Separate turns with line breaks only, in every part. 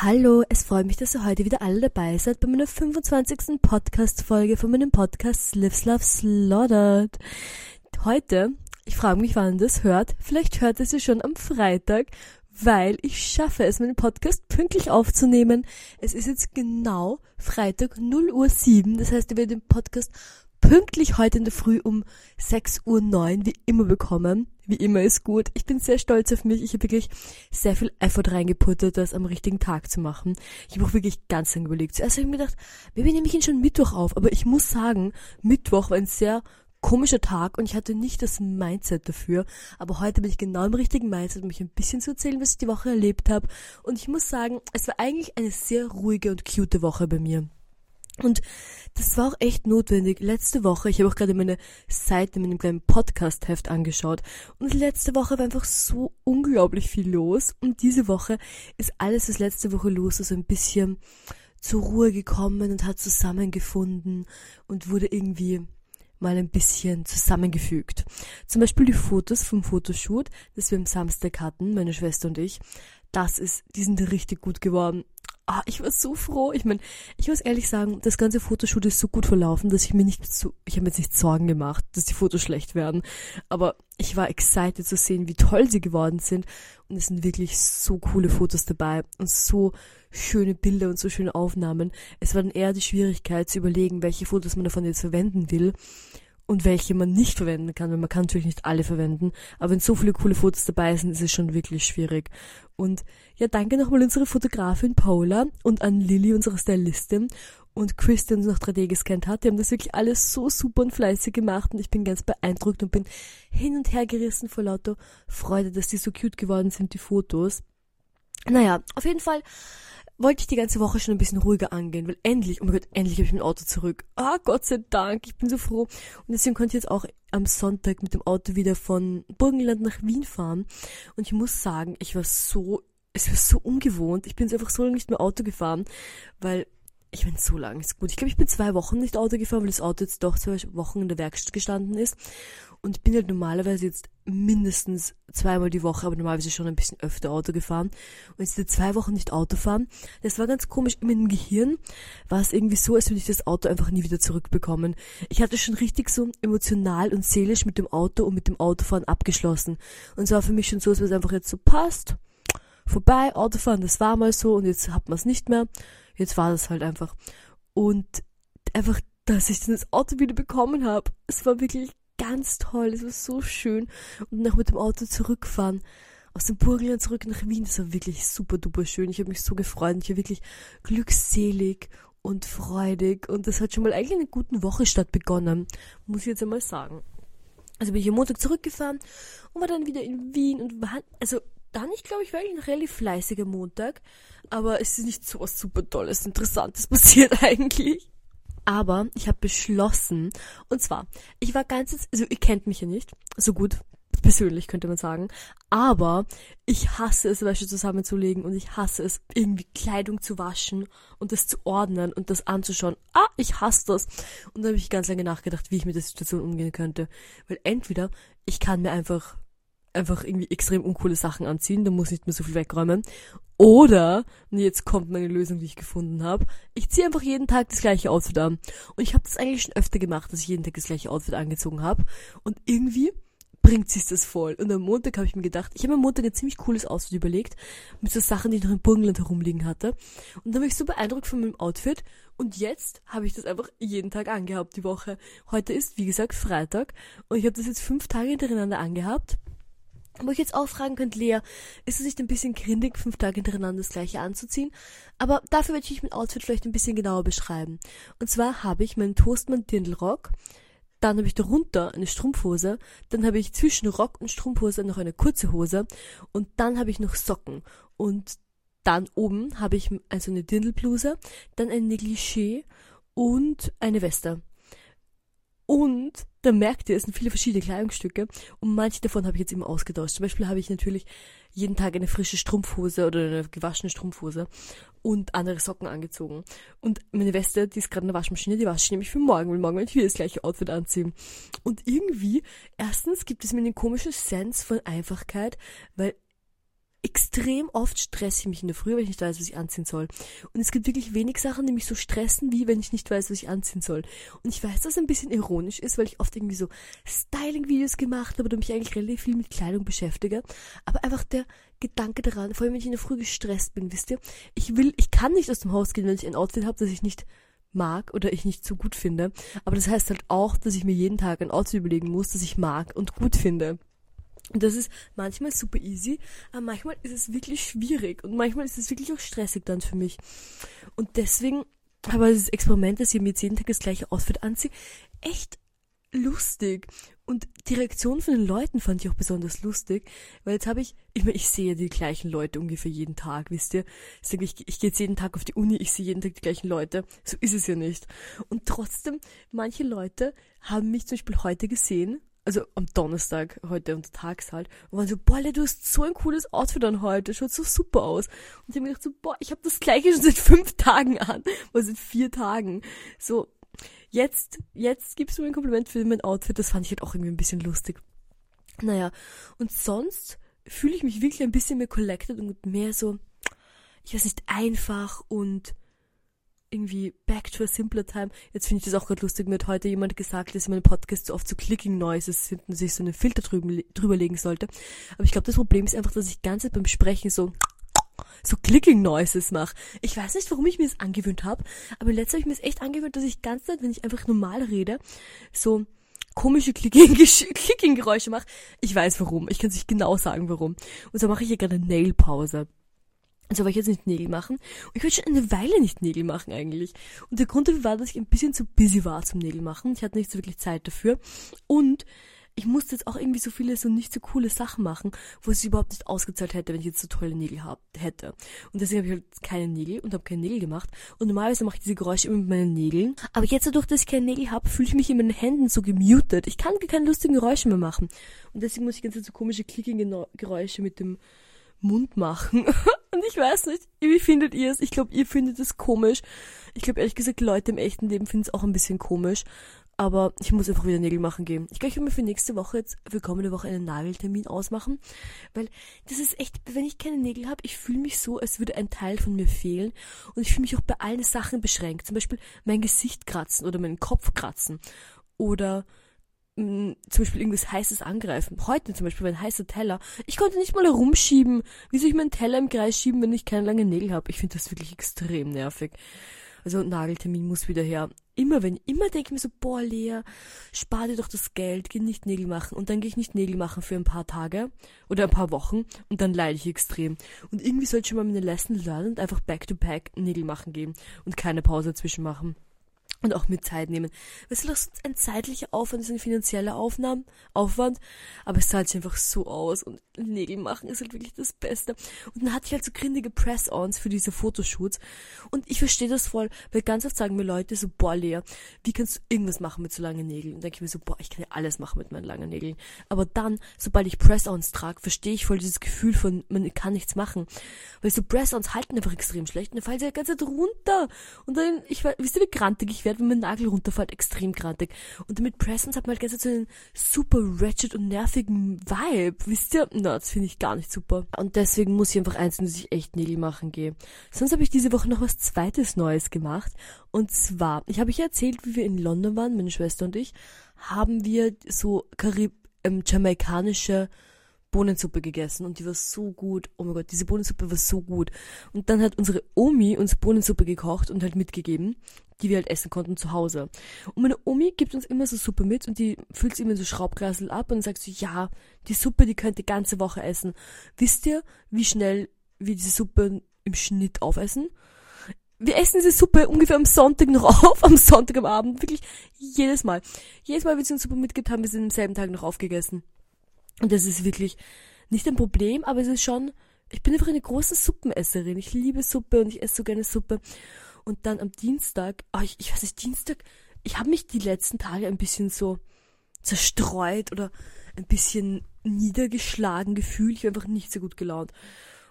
Hallo, es freut mich, dass ihr heute wieder alle dabei seid bei meiner 25. Podcast-Folge von meinem Podcast Lives Love Slaughtered. Heute, ich frage mich, wann ihr das hört. Vielleicht hört es ihr schon am Freitag, weil ich schaffe es, meinen Podcast pünktlich aufzunehmen. Es ist jetzt genau Freitag 0 Uhr 7. Das heißt, ihr werdet den Podcast pünktlich heute in der Früh um 6 Uhr 9 wie immer bekommen. Wie immer ist gut. Ich bin sehr stolz auf mich. Ich habe wirklich sehr viel Effort reingeputtet, das am richtigen Tag zu machen. Ich habe auch wirklich ganz lang überlegt. Zuerst habe ich mir gedacht, wir nehme ich ihn schon Mittwoch auf. Aber ich muss sagen, Mittwoch war ein sehr komischer Tag und ich hatte nicht das Mindset dafür. Aber heute bin ich genau im richtigen Mindset, um mich ein bisschen zu erzählen, was ich die Woche erlebt habe. Und ich muss sagen, es war eigentlich eine sehr ruhige und cute Woche bei mir. Und das war auch echt notwendig. Letzte Woche, ich habe auch gerade meine Seite mit einem kleinen Podcast-Heft angeschaut. Und letzte Woche war einfach so unglaublich viel los. Und diese Woche ist alles, was letzte Woche los ist, so ein bisschen zur Ruhe gekommen und hat zusammengefunden und wurde irgendwie mal ein bisschen zusammengefügt. Zum Beispiel die Fotos vom Fotoshoot, das wir am Samstag hatten, meine Schwester und ich. Das ist, die sind richtig gut geworden ah, ich war so froh. Ich meine, ich muss ehrlich sagen, das ganze Fotoshoot ist so gut verlaufen, dass ich mir nicht so, ich habe mir jetzt nicht Sorgen gemacht, dass die Fotos schlecht werden. Aber ich war excited zu sehen, wie toll sie geworden sind. Und es sind wirklich so coole Fotos dabei und so schöne Bilder und so schöne Aufnahmen. Es war dann eher die Schwierigkeit zu überlegen, welche Fotos man davon jetzt verwenden will und welche man nicht verwenden kann, weil man kann natürlich nicht alle verwenden, aber wenn so viele coole Fotos dabei sind, ist es schon wirklich schwierig. Und ja, danke nochmal unserer Fotografin Paula und an Lilly, unsere Stylistin und Chris, der uns noch 3D gescannt hat. Die haben das wirklich alles so super und fleißig gemacht und ich bin ganz beeindruckt und bin hin und her gerissen vor lauter Freude, dass die so cute geworden sind, die Fotos. Naja, auf jeden Fall wollte ich die ganze Woche schon ein bisschen ruhiger angehen, weil endlich, oh mein Gott, endlich habe ich mein Auto zurück. Ah, Gott sei Dank, ich bin so froh. Und deswegen konnte ich jetzt auch am Sonntag mit dem Auto wieder von Burgenland nach Wien fahren. Und ich muss sagen, ich war so, es war so ungewohnt. Ich bin einfach so lange nicht mehr Auto gefahren, weil ich bin so lange ist gut. Ich glaube, ich bin zwei Wochen nicht Auto gefahren, weil das Auto jetzt doch zwei Wochen in der Werkstatt gestanden ist. Und bin halt normalerweise jetzt mindestens zweimal die Woche, aber normalerweise schon ein bisschen öfter Auto gefahren. Und jetzt diese zwei Wochen nicht Auto fahren, das war ganz komisch. In meinem Gehirn war es irgendwie so, als würde ich das Auto einfach nie wieder zurückbekommen. Ich hatte schon richtig so emotional und seelisch mit dem Auto und mit dem Autofahren abgeschlossen. Und es war für mich schon so, als wäre es einfach jetzt so passt. Vorbei, Autofahren, das war mal so und jetzt hat man es nicht mehr. Jetzt war das halt einfach. Und einfach, dass ich dann das Auto wieder bekommen habe, es war wirklich ganz toll, es war so schön. Und nach mit dem Auto zurückfahren, aus dem Burgenland zurück nach Wien, das war wirklich super duper schön. Ich habe mich so gefreut, ich war wirklich glückselig und freudig und das hat schon mal eigentlich eine gute Woche statt begonnen, muss ich jetzt einmal sagen. Also bin ich am Montag zurückgefahren und war dann wieder in Wien und war, also dann, ich glaube, ich war eigentlich ein relativ fleißiger Montag, aber es ist nicht so was super Tolles, Interessantes passiert eigentlich. Aber ich habe beschlossen, und zwar, ich war ganz, also ihr kennt mich ja nicht, so gut, persönlich könnte man sagen, aber ich hasse es, Wäsche zusammenzulegen und ich hasse es, irgendwie Kleidung zu waschen und das zu ordnen und das anzuschauen. Ah, ich hasse das. Und dann habe ich ganz lange nachgedacht, wie ich mit der Situation umgehen könnte. Weil entweder ich kann mir einfach einfach irgendwie extrem uncoole Sachen anziehen, da muss ich nicht mehr so viel wegräumen. Oder, und jetzt kommt meine Lösung, die ich gefunden habe, ich ziehe einfach jeden Tag das gleiche Outfit an. Und ich habe das eigentlich schon öfter gemacht, dass ich jeden Tag das gleiche Outfit angezogen habe. Und irgendwie bringt sich das voll. Und am Montag habe ich mir gedacht, ich habe am Montag ein ziemlich cooles Outfit überlegt, mit so Sachen, die ich noch im Burgenland herumliegen hatte. Und da war ich so beeindruckt von meinem Outfit. Und jetzt habe ich das einfach jeden Tag angehabt, die Woche. Heute ist, wie gesagt, Freitag. Und ich habe das jetzt fünf Tage hintereinander angehabt. Wo ich jetzt auch fragen könnt, Lea, ist es nicht ein bisschen grindig, fünf Tage hintereinander das gleiche anzuziehen? Aber dafür werde ich mein Outfit vielleicht ein bisschen genauer beschreiben. Und zwar habe ich meinen Toastmann Dirndlrock, dann habe ich darunter eine Strumpfhose, dann habe ich zwischen Rock und Strumpfhose noch eine kurze Hose und dann habe ich noch Socken und dann oben habe ich also eine Dirndlbluse, dann ein Negligé und eine Weste. Und da merkt ihr, es sind viele verschiedene Kleidungsstücke und manche davon habe ich jetzt immer ausgetauscht. Zum Beispiel habe ich natürlich jeden Tag eine frische Strumpfhose oder eine gewaschene Strumpfhose und andere Socken angezogen. Und meine Weste, die ist gerade in der Waschmaschine, die wasche ich nämlich für morgen, weil morgen werde ich wieder das gleiche Outfit anziehen. Und irgendwie, erstens gibt es mir einen komischen Sense von Einfachkeit, weil extrem oft stresse ich mich in der Früh, wenn ich nicht weiß, was ich anziehen soll. Und es gibt wirklich wenig Sachen, die mich so stressen, wie wenn ich nicht weiß, was ich anziehen soll. Und ich weiß, dass es ein bisschen ironisch ist, weil ich oft irgendwie so Styling-Videos gemacht habe oder mich eigentlich relativ viel mit Kleidung beschäftige. Aber einfach der Gedanke daran, vor allem wenn ich in der Früh gestresst bin, wisst ihr, ich will, ich kann nicht aus dem Haus gehen, wenn ich ein Outfit habe, das ich nicht mag oder ich nicht so gut finde. Aber das heißt halt auch, dass ich mir jeden Tag ein Outfit überlegen muss, das ich mag und gut finde. Und das ist manchmal super easy, aber manchmal ist es wirklich schwierig und manchmal ist es wirklich auch stressig dann für mich. Und deswegen aber das Experiment, dass ich mir jetzt jeden Tag das gleiche Outfit anziehe, echt lustig. Und die Reaktion von den Leuten fand ich auch besonders lustig, weil jetzt habe ich, ich meine, ich sehe die gleichen Leute ungefähr jeden Tag, wisst ihr? Ich, ich, ich gehe jetzt jeden Tag auf die Uni, ich sehe jeden Tag die gleichen Leute. So ist es ja nicht. Und trotzdem, manche Leute haben mich zum Beispiel heute gesehen also am Donnerstag, heute untertags halt, und waren so, boah, du hast so ein cooles Outfit an heute, schaut so super aus. Und ich habe mir gedacht so, boah, ich habe das gleiche schon seit fünf Tagen an, oder seit vier Tagen. So, jetzt, jetzt gibst du mir ein Kompliment für mein Outfit, das fand ich halt auch irgendwie ein bisschen lustig. Naja, und sonst fühle ich mich wirklich ein bisschen mehr collected und mehr so, ich weiß nicht, einfach und irgendwie back to a simpler time. Jetzt finde ich das auch gerade lustig. Mir hat heute jemand gesagt, dass in meinem Podcast so oft so Clicking Noises sind und sich so einen Filter drüben, drüber legen sollte. Aber ich glaube, das Problem ist einfach, dass ich ganz beim Sprechen so so Clicking Noises mache. Ich weiß nicht, warum ich mir das angewöhnt habe, aber letztes habe ich mir das echt angewöhnt, dass ich ganz Zeit, wenn ich einfach normal rede, so komische Clicking-Geräusche mache. Ich weiß warum. Ich kann es nicht genau sagen, warum. Und so mache ich hier gerade eine Nail-Pause. Also wollte ich jetzt nicht Nägel machen. Und ich wollte schon eine Weile nicht Nägel machen eigentlich. Und der Grund dafür war, dass ich ein bisschen zu busy war zum Nägel machen. Ich hatte nicht so wirklich Zeit dafür. Und ich musste jetzt auch irgendwie so viele so nicht so coole Sachen machen, wo es sich überhaupt nicht ausgezahlt hätte, wenn ich jetzt so tolle Nägel hab, hätte. Und deswegen habe ich halt keine Nägel und habe keine Nägel gemacht. Und normalerweise mache ich diese Geräusche immer mit meinen Nägeln. Aber jetzt dadurch, dass ich keine Nägel habe, fühle ich mich in meinen Händen so gemutet. Ich kann keine lustigen Geräusche mehr machen. Und deswegen muss ich ganz so komische Clicking-Geräusche mit dem Mund machen. Und ich weiß nicht, wie findet ihr es? Ich glaube, ihr findet es komisch. Ich glaube, ehrlich gesagt, Leute im echten Leben finden es auch ein bisschen komisch. Aber ich muss einfach wieder Nägel machen gehen. Ich glaube, ich werde mir für nächste Woche jetzt, für kommende Woche einen Nageltermin ausmachen. Weil das ist echt, wenn ich keine Nägel habe, ich fühle mich so, als würde ein Teil von mir fehlen. Und ich fühle mich auch bei allen Sachen beschränkt. Zum Beispiel mein Gesicht kratzen oder meinen Kopf kratzen. Oder mh, zum Beispiel irgendwas Heißes angreifen. Heute zum Beispiel ein heißer Teller. Ich konnte nicht mal herumschieben. Wie soll ich meinen Teller im Kreis schieben, wenn ich keine langen Nägel habe? Ich finde das wirklich extrem nervig. Also Nageltermin muss wieder her. Immer wenn, immer denke ich mir so, boah, Lea, spar dir doch das Geld, geh nicht Nägel machen. Und dann gehe ich nicht Nägel machen für ein paar Tage oder ein paar Wochen und dann leide ich extrem. Und irgendwie sollte ich schon mal meine Lesson lernen und einfach back to back Nägel machen gehen und keine Pause dazwischen machen und auch mit Zeit nehmen. Es ist sonst ein zeitlicher Aufwand, ist ein finanzieller Aufnahmen, Aufwand, aber es zahlt sich einfach so aus und Nägel machen ist halt wirklich das Beste. Und dann hatte ich halt so grindige Press-Ons für diese Fotoshoots und ich verstehe das voll, weil ganz oft sagen mir Leute so, boah Lea, wie kannst du irgendwas machen mit so langen Nägeln? Und denke ich mir so, boah, ich kann ja alles machen mit meinen langen Nägeln. Aber dann, sobald ich Press-Ons trage, verstehe ich voll dieses Gefühl von, man kann nichts machen. Weil so Press-Ons halten einfach extrem schlecht und dann fallen sie ja ganz runter. Und dann, ich weiß, wisst ihr, wie grantig ich werde, wenn mein Nagel runterfällt, extrem grantig. Und damit Presence hat man halt ganz so einen super wretched und nervigen Vibe, wisst ihr? Na, das finde ich gar nicht super. Und deswegen muss ich einfach eins, dass ich echt Nägel machen gehe. Sonst habe ich diese Woche noch was zweites Neues gemacht. Und zwar, ich habe euch erzählt, wie wir in London waren, meine Schwester und ich, haben wir so Karib ähm, jamaikanische Bohnensuppe gegessen und die war so gut. Oh mein Gott, diese Bohnensuppe war so gut. Und dann hat unsere Omi uns Bohnensuppe gekocht und halt mitgegeben, die wir halt essen konnten zu Hause. Und meine Omi gibt uns immer so Suppe mit und die füllt sie immer so Schraubglasel ab und sagt so, ja, die Suppe, die könnt ihr ganze Woche essen. Wisst ihr, wie schnell wir diese Suppe im Schnitt aufessen? wir essen diese Suppe ungefähr am Sonntag noch auf, am Sonntag am Abend, wirklich jedes Mal. Jedes Mal, wenn sie uns Suppe mitgibt, haben wir sie am selben Tag noch aufgegessen. Und das ist wirklich nicht ein Problem, aber es ist schon, ich bin einfach eine große Suppenesserin. Ich liebe Suppe und ich esse so gerne Suppe. Und dann am Dienstag, oh, ich, ich weiß nicht, Dienstag, ich habe mich die letzten Tage ein bisschen so zerstreut oder ein bisschen niedergeschlagen gefühlt. Ich war einfach nicht so gut gelaunt.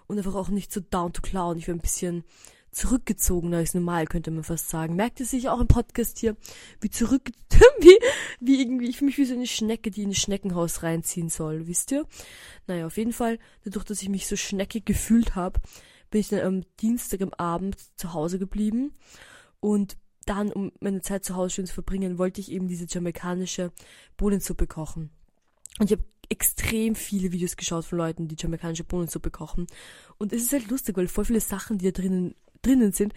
Und einfach auch nicht so down to clown. Ich war ein bisschen zurückgezogener als normal, könnte man fast sagen. Merkt ihr sich auch im Podcast hier, wie zurück, wie, wie irgendwie, ich fühle mich wie so eine Schnecke, die in ein Schneckenhaus reinziehen soll, wisst ihr? Naja, auf jeden Fall, dadurch, dass ich mich so schneckig gefühlt habe, bin ich dann am Dienstag am Abend zu Hause geblieben und dann, um meine Zeit zu Hause schön zu verbringen, wollte ich eben diese jamaikanische Bohnensuppe kochen. Und ich habe extrem viele Videos geschaut von Leuten, die jamaikanische Bohnensuppe kochen. Und es ist halt lustig, weil voll viele Sachen, die da drinnen, drinnen sind,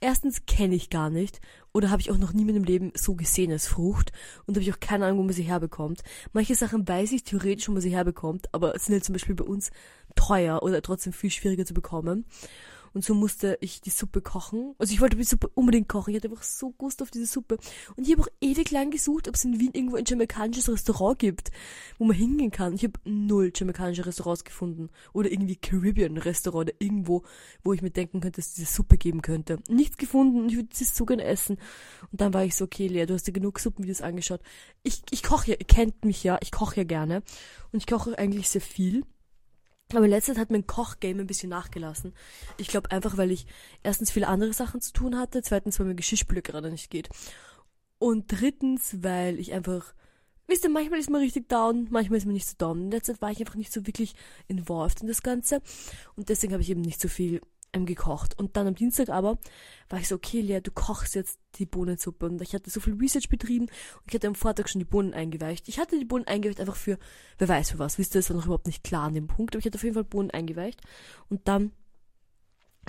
erstens kenne ich gar nicht oder habe ich auch noch nie in meinem Leben so gesehen als Frucht und habe ich auch keine Ahnung, wo man sie herbekommt. Manche Sachen weiß ich theoretisch, wo man sie herbekommt, aber sind halt zum Beispiel bei uns teuer oder trotzdem viel schwieriger zu bekommen. Und so musste ich die Suppe kochen. Also ich wollte die Suppe unbedingt kochen. Ich hatte einfach so Gust auf diese Suppe. Und ich habe auch ewig lang gesucht, ob es in Wien irgendwo ein jamaikanisches Restaurant gibt, wo man hingehen kann. Ich habe null jamaikanische Restaurants gefunden. Oder irgendwie Caribbean Restaurant oder irgendwo, wo ich mir denken könnte, dass es diese Suppe geben könnte. Nichts gefunden und ich würde sie so gerne essen. Und dann war ich so, okay, Lea, du hast dir genug Suppenvideos angeschaut. Ich, ich koche ja, ihr kennt mich ja, ich koche ja gerne. Und ich koche eigentlich sehr viel. Aber Zeit hat mein Kochgame ein bisschen nachgelassen. Ich glaube einfach, weil ich erstens viele andere Sachen zu tun hatte, zweitens, weil mein Geschirrspüler gerade nicht geht. Und drittens, weil ich einfach, wisst ihr, manchmal ist man richtig down, manchmal ist man nicht so down. In letzter Zeit war ich einfach nicht so wirklich involved in das Ganze. Und deswegen habe ich eben nicht so viel ähm, gekocht. Und dann am Dienstag aber war ich so, okay, Lea, du kochst jetzt die Bohnensuppe. Und ich hatte so viel Research betrieben und ich hatte am Vortag schon die Bohnen eingeweicht. Ich hatte die Bohnen eingeweicht einfach für, wer weiß für was. Wisst ihr, das war noch überhaupt nicht klar an dem Punkt. Aber ich hatte auf jeden Fall Bohnen eingeweicht. Und dann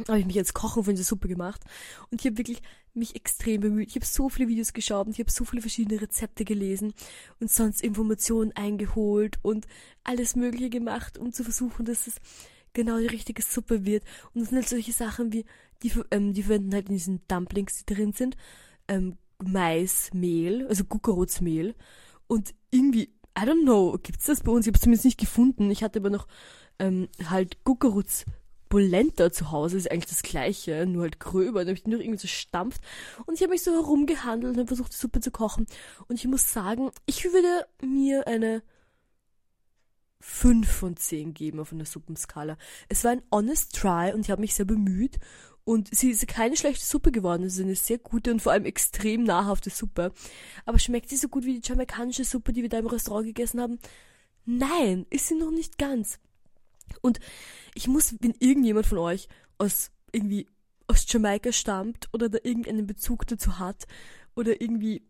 habe ich mich jetzt Kochen von dieser Suppe gemacht und ich habe wirklich mich extrem bemüht. Ich habe so viele Videos geschaut und ich habe so viele verschiedene Rezepte gelesen und sonst Informationen eingeholt und alles Mögliche gemacht, um zu versuchen, dass es genau die richtige Suppe wird. Und das sind halt solche Sachen wie, die, ähm, die verwenden halt in diesen Dumplings, die drin sind, ähm, Maismehl, also Guckerotsmehl. Und irgendwie, I don't know, gibt's das bei uns? Ich habe es zumindest nicht gefunden. Ich hatte aber noch ähm, halt Guckerots Polenta zu Hause ist eigentlich das gleiche, nur halt gröber. Da habe ich die nur irgendwie so stampft. Und ich habe mich so herumgehandelt und habe versucht, die Suppe zu kochen. Und ich muss sagen, ich würde mir eine 5 von 10 geben auf einer Suppenskala. Es war ein honest try und ich habe mich sehr bemüht und sie ist keine schlechte Suppe geworden. Es ist eine sehr gute und vor allem extrem nahrhafte Suppe. Aber schmeckt sie so gut wie die jamaikanische Suppe, die wir da im Restaurant gegessen haben? Nein, ist sie noch nicht ganz. Und ich muss, wenn irgendjemand von euch aus irgendwie aus Jamaika stammt oder da irgendeinen Bezug dazu hat oder irgendwie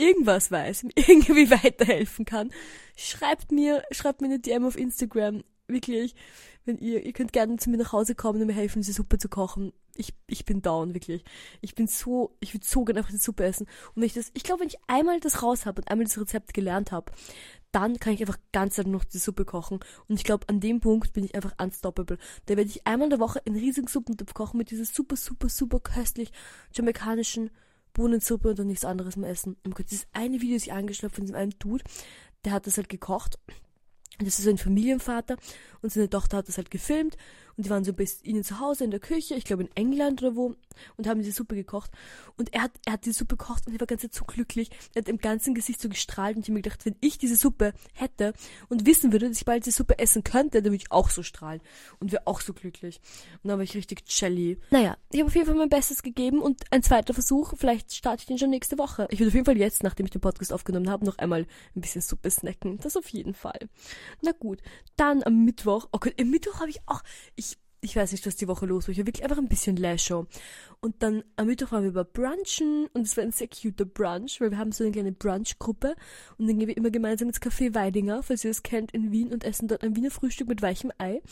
irgendwas weiß, irgendwie weiterhelfen kann, schreibt mir, schreibt mir eine DM auf Instagram. Wirklich, wenn ihr, ihr könnt gerne zu mir nach Hause kommen und mir helfen, diese Suppe zu kochen. Ich, ich bin down, wirklich. Ich bin so, ich würde so gerne einfach die Suppe essen. Und wenn ich das, ich glaube, wenn ich einmal das raus habe und einmal das Rezept gelernt habe, dann kann ich einfach ganz einfach noch die Suppe kochen. Und ich glaube, an dem Punkt bin ich einfach unstoppable. Da werde ich einmal in der Woche einen riesigen Suppentopf kochen mit dieser super, super, super köstlich jamaikanischen Bohnensuppe und dann nichts anderes mehr essen. Oh Gott, dieses eine Video, das ich angeschleppt von diesem einen Dude, der hat das halt gekocht. Das ist so ein Familienvater und seine Tochter hat das halt gefilmt und die waren so bis ihnen zu Hause in der Küche, ich glaube in England oder wo, und haben diese Suppe gekocht. Und er hat, er hat die Suppe gekocht und er war ganz so glücklich. Er hat im ganzen Gesicht so gestrahlt und ich habe mir gedacht, wenn ich diese Suppe hätte und wissen würde, dass ich bald diese Suppe essen könnte, dann würde ich auch so strahlen und wäre auch so glücklich. Und dann war ich richtig jelly. Naja, ich habe auf jeden Fall mein Bestes gegeben und ein zweiter Versuch, vielleicht starte ich den schon nächste Woche. Ich würde auf jeden Fall jetzt, nachdem ich den Podcast aufgenommen habe, noch einmal ein bisschen Suppe snacken. Das auf jeden Fall. Na gut, dann am Mittwoch, okay, am Mittwoch habe ich auch, ich ich weiß nicht, was die Woche los war. Ich war wirklich einfach ein bisschen Leisure. Und dann am Mittwoch waren wir über Brunchen und es war ein sehr cuter Brunch, weil wir haben so eine kleine Brunch-Gruppe und dann gehen wir immer gemeinsam ins Café Weidinger, falls ihr es kennt, in Wien und essen dort ein Wiener Frühstück mit weichem Ei.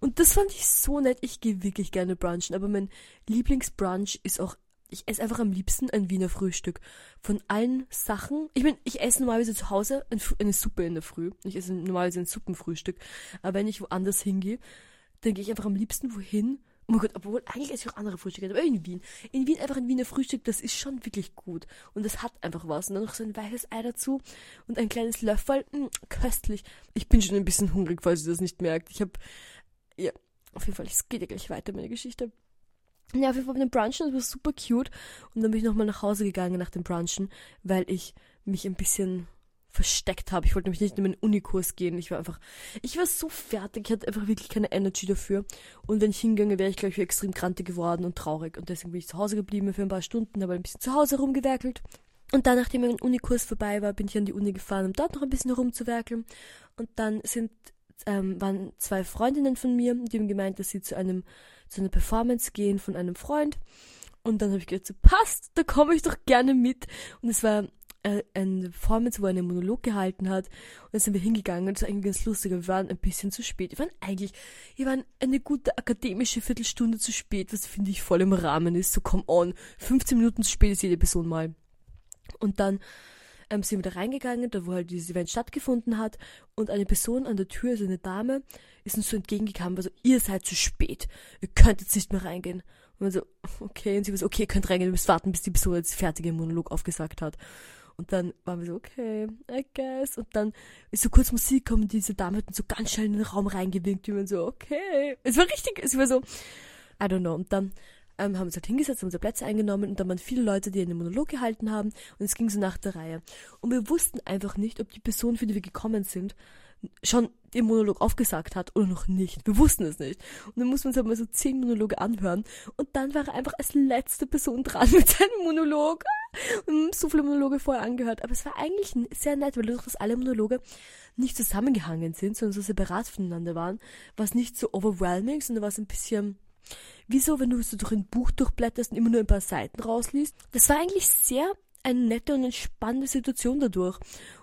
Und das fand ich so nett. Ich gehe wirklich gerne brunchen, aber mein Lieblingsbrunch ist auch ich esse einfach am liebsten ein Wiener Frühstück. Von allen Sachen. Ich meine, ich esse normalerweise zu Hause eine Suppe in der Früh. Ich esse normalerweise ein Suppenfrühstück. Aber wenn ich woanders hingehe, dann gehe ich einfach am liebsten wohin. Oh mein Gott, obwohl eigentlich esse ich auch andere Frühstücke, aber in Wien. In Wien einfach ein Wiener Frühstück, das ist schon wirklich gut. Und das hat einfach was. Und dann noch so ein weiches Ei dazu und ein kleines Löffel. Mh, hm, köstlich. Ich bin schon ein bisschen hungrig, falls ihr das nicht merkt. Ich habe, ja, auf jeden Fall, es geht ja gleich weiter, meine Geschichte. Ja, auf jeden Fall mit dem Brunchen, das war super cute. Und dann bin ich nochmal nach Hause gegangen nach dem Brunchen, weil ich mich ein bisschen versteckt habe. Ich wollte nämlich nicht in meinen Unikurs gehen. Ich war einfach, ich war so fertig, ich hatte einfach wirklich keine Energy dafür. Und wenn ich hingegangen wäre ich, glaube ich, extrem krantig geworden und traurig. Und deswegen bin ich zu Hause geblieben für ein paar Stunden, habe ein bisschen zu Hause rumgewerkelt. Und dann, nachdem mein Unikurs vorbei war, bin ich an die Uni gefahren, um dort noch ein bisschen herumzuwerkeln. Und dann sind, ähm, waren zwei Freundinnen von mir, die haben gemeint, dass sie zu einem, zu einer Performance gehen von einem Freund. Und dann habe ich gedacht, so passt, da komme ich doch gerne mit. Und es war eine Performance, wo er einen Monolog gehalten hat. Und dann sind wir hingegangen und das war eigentlich ganz lustig. Wir waren ein bisschen zu spät. Wir waren eigentlich, wir waren eine gute akademische Viertelstunde zu spät, was finde ich voll im Rahmen ist. So come on. 15 Minuten zu spät ist jede Person mal. Und dann ähm, sind wir da reingegangen, da wo halt dieses Event stattgefunden hat. Und eine Person an der Tür, also eine Dame, ist uns so entgegengekommen, war so, ihr seid zu spät. Ihr könnt jetzt nicht mehr reingehen. Und wir so, okay. Und sie war so, okay, ihr könnt reingehen, ihr müsst warten, bis die Person jetzt fertige Monolog aufgesagt hat. Und dann waren wir so, okay, I guess. Und dann ist so kurz Musik gekommen, diese Dame hat uns so ganz schnell in den Raum reingewinkt. Und wir so, okay. Es war richtig, es war so, I don't know. Und dann ähm, haben uns halt hingesetzt, haben unsere Plätze eingenommen und dann waren viele Leute, die einen Monolog gehalten haben und es ging so nach der Reihe. Und wir wussten einfach nicht, ob die Person, für die wir gekommen sind, schon den Monolog aufgesagt hat oder noch nicht. Wir wussten es nicht. Und dann mussten wir uns halt mal so zehn Monologe anhören. Und dann war er einfach als letzte Person dran mit seinem Monolog. So viele Monologe vorher angehört. Aber es war eigentlich sehr nett, weil dadurch, dass alle Monologe nicht zusammengehangen sind, sondern so separat voneinander waren, war es nicht so overwhelming, sondern war es ein bisschen Wieso, wenn du so durch ein Buch durchblätterst und immer nur ein paar Seiten rausliest? Das war eigentlich sehr eine nette und entspannende Situation dadurch.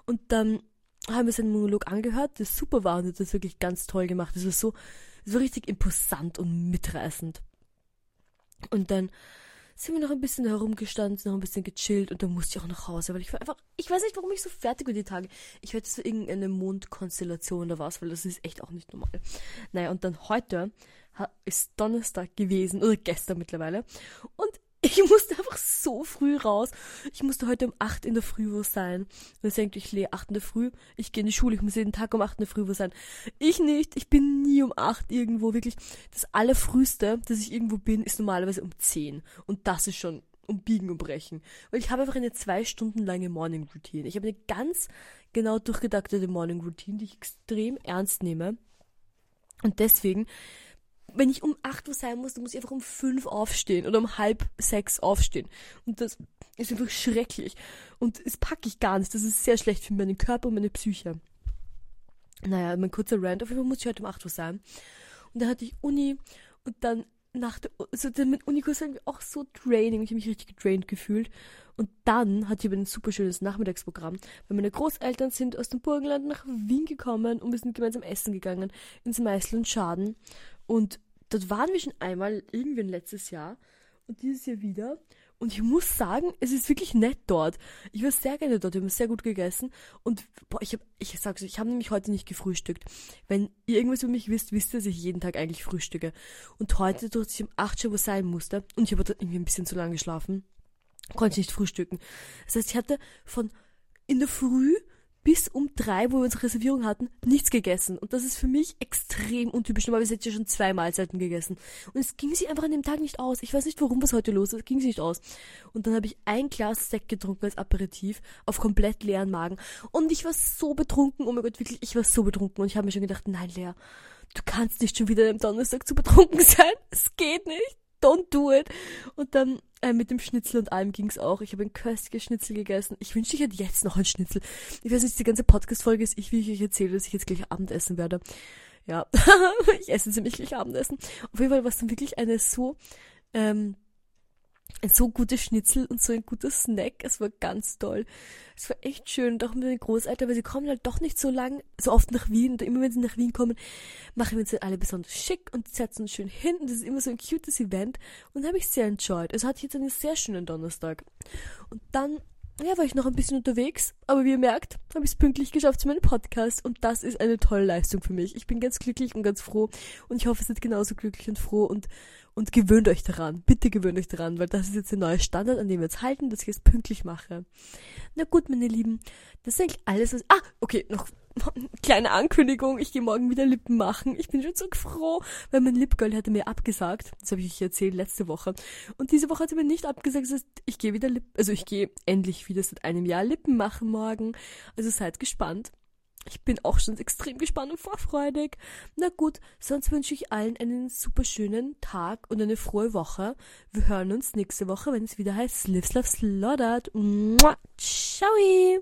Und dann haben wir seinen Monolog angehört, das super war und hat das wirklich ganz toll gemacht. Das war so, so richtig imposant und mitreißend. Und dann sind wir noch ein bisschen herumgestanden, noch ein bisschen gechillt und dann musste ich auch nach Hause, weil ich war einfach, ich weiß nicht, warum ich so fertig war die Tage. Ich werde so irgendeine Mondkonstellation oder was, weil das ist echt auch nicht normal. Naja, und dann heute ist Donnerstag gewesen, oder gestern mittlerweile. Und ich musste einfach so früh raus. Ich musste heute um 8 in der Früh wo sein. Und jetzt denkt ich, Lea, 8 in der Früh, ich gehe in die Schule, ich muss jeden Tag um 8 in der Früh wo sein. Ich nicht, ich bin nie um 8 irgendwo, wirklich. Das allerfrühste, dass ich irgendwo bin, ist normalerweise um 10. Und das ist schon um Biegen und Brechen. Weil ich habe einfach eine zwei Stunden lange Morning Routine. Ich habe eine ganz genau durchgedachte Morning Routine, die ich extrem ernst nehme. Und deswegen wenn ich um 8 Uhr sein muss, dann muss ich einfach um 5 aufstehen oder um halb 6 aufstehen. Und das ist einfach schrecklich. Und das packe ich gar nicht. Das ist sehr schlecht für meinen Körper und meine Psyche. Naja, mein kurzer Rant. Auf jeden Fall muss ich heute um 8 Uhr sein. Und dann hatte ich Uni und dann nach der, also mit Unikurs war auch so draining. Ich habe mich richtig gedrained gefühlt. Und dann hatte ich aber ein super schönes Nachmittagsprogramm, weil meine Großeltern sind aus dem Burgenland nach Wien gekommen und wir sind gemeinsam essen gegangen ins Meißel und Schaden. Und dort waren wir schon einmal, irgendwann letztes Jahr und dieses Jahr wieder. Und ich muss sagen, es ist wirklich nett dort. Ich war sehr gerne dort, wir haben sehr gut gegessen. Und boah, ich habe, ich sag's euch, ich habe nämlich heute nicht gefrühstückt. Wenn ihr irgendwas über mich wisst, wisst ihr, dass ich jeden Tag eigentlich frühstücke. Und heute, durch dass ich um 8 Uhr sein musste, und ich habe dort irgendwie ein bisschen zu lange geschlafen, konnte ich nicht frühstücken. Das heißt, ich hatte von in der Früh bis um drei, wo wir unsere Reservierung hatten, nichts gegessen. Und das ist für mich extrem untypisch. Normalerweise hätte ich ja schon zwei Mahlzeiten gegessen. Und es ging sich einfach an dem Tag nicht aus. Ich weiß nicht, warum was heute los ist. Es ging sich nicht aus. Und dann habe ich ein Glas Sekt getrunken als Aperitif auf komplett leeren Magen. Und ich war so betrunken. Oh mein Gott, wirklich, ich war so betrunken. Und ich habe mir schon gedacht, nein, Lea, du kannst nicht schon wieder am Donnerstag zu betrunken sein. Es geht nicht don't do it. Und dann äh, mit dem Schnitzel und allem ging's auch. Ich habe ein köstliches Schnitzel gegessen. Ich wünschte, ich hätte jetzt noch ein Schnitzel. Ich weiß nicht, die ganze Podcast-Folge ist ich, wie ich euch erzähle, dass ich jetzt gleich Abendessen werde. Ja, ich esse ziemlich gleich Abendessen. Auf jeden Fall war es dann wirklich eine so ähm, so gutes Schnitzel und so ein guter Snack. Es war ganz toll. Es war echt schön. Und auch mit den Großeltern, weil sie kommen halt doch nicht so lang, so oft nach Wien. Und immer wenn sie nach Wien kommen, machen wir uns alle besonders schick und setzen uns schön hin. Und das ist immer so ein cutes Event. Und habe ich sehr enjoyed. Es hatte jetzt einen sehr schönen Donnerstag. Und dann ja, war ich noch ein bisschen unterwegs, aber wie ihr merkt, habe ich es pünktlich geschafft zu meinem Podcast und das ist eine tolle Leistung für mich. Ich bin ganz glücklich und ganz froh und ich hoffe, ihr seid genauso glücklich und froh und, und gewöhnt euch daran. Bitte gewöhnt euch daran, weil das ist jetzt der neue Standard, an dem wir jetzt halten, dass ich es pünktlich mache. Na gut, meine Lieben, das ist eigentlich alles, was... Ah, okay, noch kleine Ankündigung, ich gehe morgen wieder Lippen machen. Ich bin schon so froh, weil mein Lipgirl hatte mir abgesagt. Das habe ich euch erzählt letzte Woche. Und diese Woche hat sie mir nicht abgesagt. Das heißt, ich gehe wieder Lippen, also ich gehe endlich wieder seit einem Jahr Lippen machen morgen. Also seid gespannt. Ich bin auch schon extrem gespannt und vorfreudig. Na gut, sonst wünsche ich allen einen super schönen Tag und eine frohe Woche. Wir hören uns nächste Woche, wenn es wieder heißt Live Love Slaughtered. Ciao!